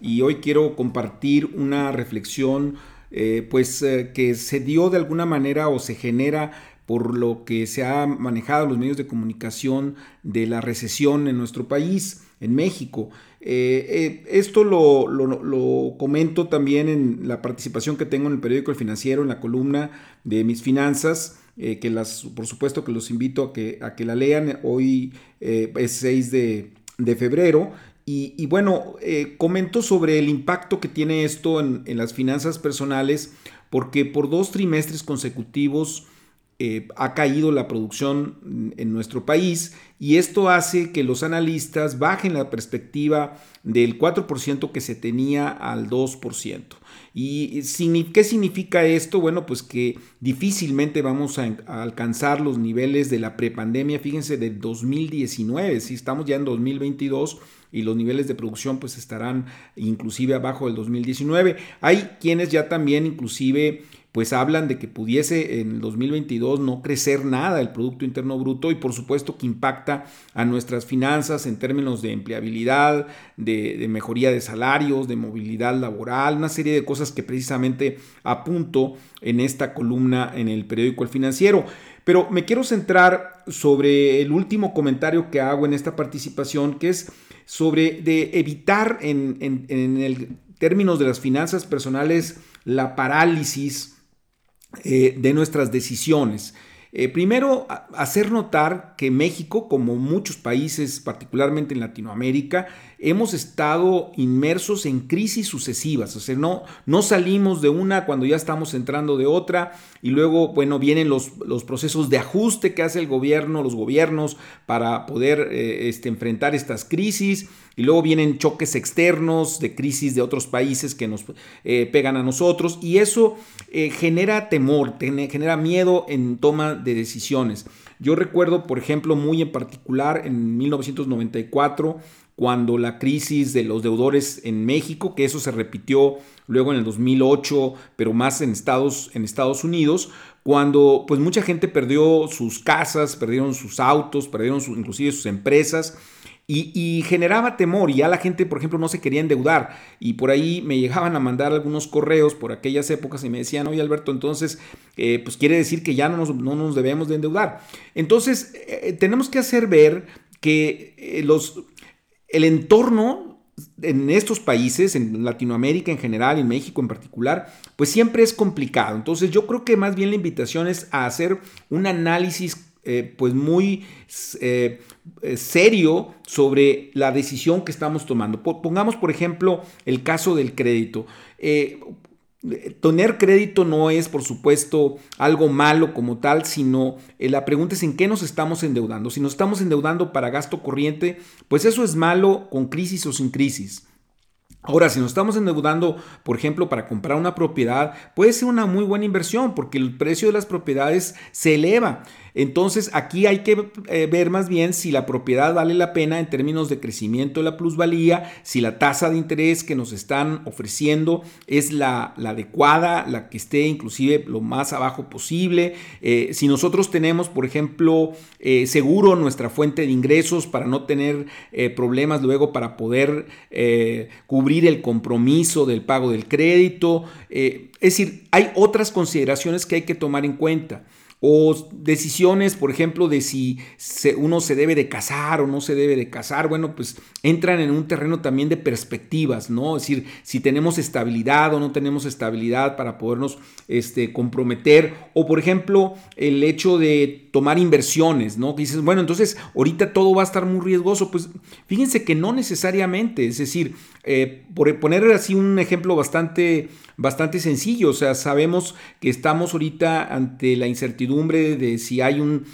y hoy quiero compartir una reflexión eh, pues eh, que se dio de alguna manera o se genera por lo que se ha manejado los medios de comunicación de la recesión en nuestro país, en México. Eh, esto lo, lo, comento también en la participación que tengo en el periódico El Financiero, en la columna de mis finanzas, que las, por supuesto que los invito a que, a que la lean. Hoy es 6 de, de febrero y, bueno, eh, comento sobre el impacto que tiene esto en, las finanzas personales, porque por dos trimestres consecutivos eh, ha caído la producción en nuestro país y esto hace que los analistas bajen la perspectiva del 4% que se tenía al 2%. ¿Y qué significa esto? Bueno, pues que difícilmente vamos a, alcanzar los niveles de la prepandemia, fíjense, del 2019, si estamos ya en 2022 y los niveles de producción pues estarán inclusive abajo del 2019. Hay quienes ya también inclusive pues hablan de que pudiese en el 2022 no crecer nada el Producto Interno Bruto y por supuesto que impacta a nuestras finanzas en términos de empleabilidad, de, de, mejoría de salarios, de movilidad laboral, una serie de cosas que precisamente apunto en esta columna en el periódico El Financiero. Pero me quiero centrar sobre el último comentario que hago en esta participación, que es sobre de evitar en, en, el términos de las finanzas personales la parálisis eh, de nuestras decisiones. Eh, primero, hacer notar que México, como muchos países, particularmente en Latinoamérica, hemos estado inmersos en crisis sucesivas. O sea, no, no salimos de una cuando ya estamos entrando de otra y luego, bueno, vienen los, los procesos de ajuste que hace el gobierno, los gobiernos, para poder eh, este, enfrentar estas crisis y luego vienen choques externos de crisis de otros países que nos eh, pegan a nosotros y eso eh, genera temor, genera miedo en toma de decisiones. Yo recuerdo, por ejemplo, muy en particular en 1994, cuando la crisis de los deudores en México, que eso se repitió luego en el 2008, pero más en Estados, en Estados Unidos, cuando pues mucha gente perdió sus casas, perdieron sus autos, perdieron inclusive sus empresas y, generaba temor y ya la gente, por ejemplo, no se quería endeudar. Y por ahí me llegaban a mandar algunos correos por aquellas épocas y me decían, oye Alberto, entonces, eh, pues quiere decir que ya no nos, no nos debemos de endeudar. Entonces, eh, tenemos que hacer ver que eh, los, el entorno en estos países, en Latinoamérica en general, en México en particular, pues siempre es complicado. Entonces yo creo que más bien la invitación es a hacer un análisis eh, pues muy eh, eh, serio sobre la decisión que estamos tomando. Pongamos, por ejemplo, el caso del crédito. Tener crédito no es, por supuesto, algo malo como tal, sino la pregunta es en qué nos estamos endeudando. Si nos estamos endeudando para gasto corriente, pues eso es malo con crisis o sin crisis. Ahora, si nos estamos endeudando, por ejemplo, para comprar una propiedad, puede ser una muy buena inversión porque el precio de las propiedades se eleva. Entonces, aquí hay que eh, ver más bien si la propiedad vale la pena en términos de crecimiento de la plusvalía, si la tasa de interés que nos están ofreciendo es la, adecuada, la que esté inclusive lo más abajo posible. Eh, si nosotros tenemos, por ejemplo, eh, seguro nuestra fuente de ingresos para no tener problemas luego para poder cubrir el compromiso del pago del crédito. es decir, hay otras consideraciones que hay que tomar en cuenta o decisiones, por ejemplo, de si uno se debe de casar o no se debe de casar, bueno, pues entran en un terreno también de perspectivas, ¿no? Es decir, si tenemos estabilidad o no tenemos estabilidad para podernos este, comprometer, o por ejemplo, el hecho de tomar inversiones, ¿no? Que dices, bueno, entonces ahorita todo va a estar muy riesgoso, pues fíjense que no necesariamente, es decir, eh, por poner así un ejemplo bastante, bastante sencillo, o sea, sabemos que estamos ahorita ante la incertidumbre de si hay un,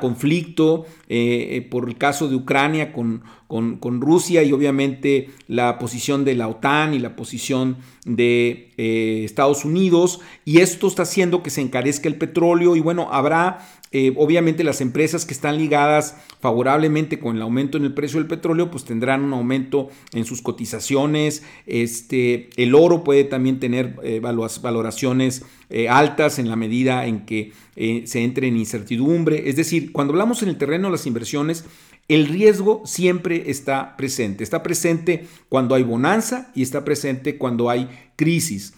conflicto eh, por el caso de Ucrania con, con, Rusia y obviamente la posición de la OTAN y la posición de Estados Unidos y esto está haciendo que se encarezca el petróleo y bueno, habrá eh, obviamente las empresas que están ligadas favorablemente con el aumento en el precio del petróleo, pues tendrán un aumento en sus cotizaciones. Este, el oro puede también tener eh, valoraciones eh, altas en la medida en que se entre en incertidumbre. Es decir, cuando hablamos en el terreno de las inversiones, el riesgo siempre está presente. Está presente cuando hay bonanza y está presente cuando hay crisis.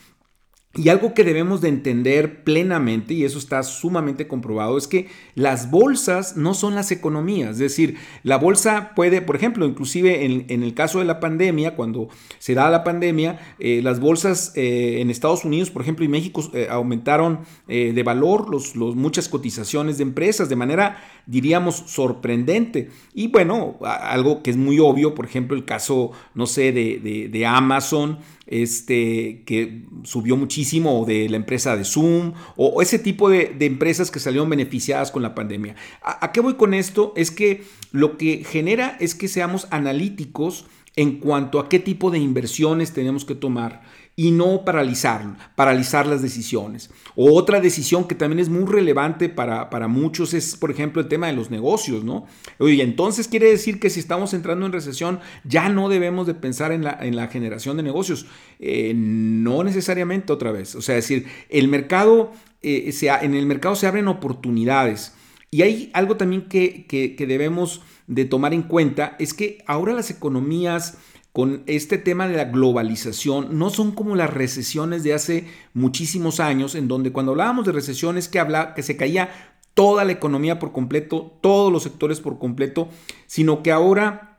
Y algo que debemos de entender plenamente, y eso está sumamente comprobado, es que las bolsas no son las economías. Es decir, la bolsa puede, por ejemplo, inclusive en, el caso de la pandemia, cuando se da la pandemia, eh, las bolsas eh, en Estados Unidos, por ejemplo, y México eh, aumentaron de valor los, muchas cotizaciones de empresas de manera, diríamos, sorprendente. Y bueno, algo que es muy obvio, por ejemplo, el caso, no sé, de, de Amazon este, que subió muchísimo, o de la empresa de Zoom, o, ese tipo de, empresas que salieron beneficiadas con la pandemia. ¿A, qué voy con esto? Es que lo que genera es que seamos analíticos en cuanto a qué tipo de inversiones tenemos que tomar y no paralizar, paralizar las decisiones. O otra decisión que también es muy relevante para, para, muchos es, por ejemplo, el tema de los negocios, ¿no? Oye, entonces quiere decir que si estamos entrando en recesión ya no debemos de pensar en la, en la generación de negocios. Eh, no necesariamente otra vez. O sea, decir, el mercado, eh, en el mercado se abren oportunidades. Y hay algo también que, que, que debemos de tomar en cuenta, es que ahora las economías con este tema de la globalización no son como las recesiones de hace muchísimos años, en donde cuando hablábamos de recesiones que, habla, que se caía toda la economía por completo, todos los sectores por completo, sino que ahora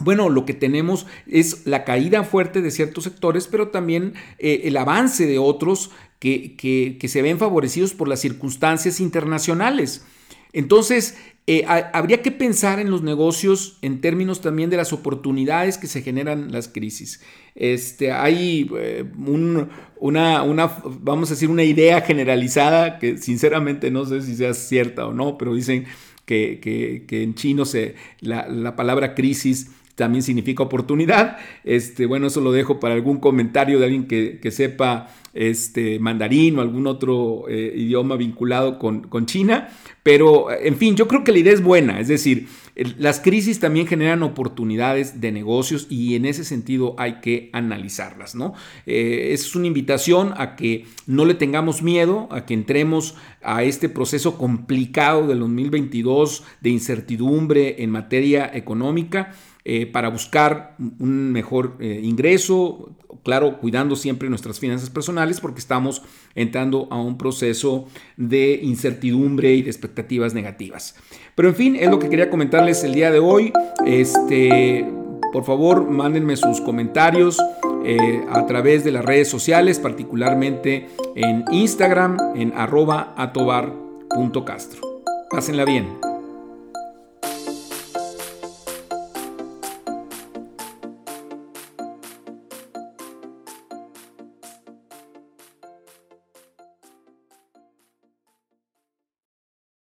bueno, lo que tenemos es la caída fuerte de ciertos sectores, pero también eh, el avance de otros que, que, se ven favorecidos por las circunstancias internacionales. Entonces, eh, habría que pensar en los negocios en términos también de las oportunidades que se generan las crisis. Este, hay eh, una, vamos a decir, una idea generalizada que sinceramente no sé si sea cierta o no, pero dicen que, en chino se, la, la palabra crisis también significa oportunidad. Este, bueno, eso lo dejo para algún comentario de alguien que, que sepa este, mandarín o algún otro eh, idioma vinculado con, con, China. Pero, en fin, yo creo que la idea es buena. Es decir, las crisis también generan oportunidades de negocios y en ese sentido hay que analizarlas. ¿no? Eh, es una invitación a que no le tengamos miedo, a que entremos a este proceso complicado del 2022 de incertidumbre en materia económica eh, para buscar un mejor eh, ingreso, claro, cuidando siempre nuestras finanzas personales porque estamos entrando a un proceso de incertidumbre y de expectativas negativas. Pero en fin, es lo que quería comentarles el día de hoy. Este, por favor, mándenme sus comentarios eh, a través de las redes sociales, particularmente en Instagram, en arroba atobar.castro. Pásenla bien.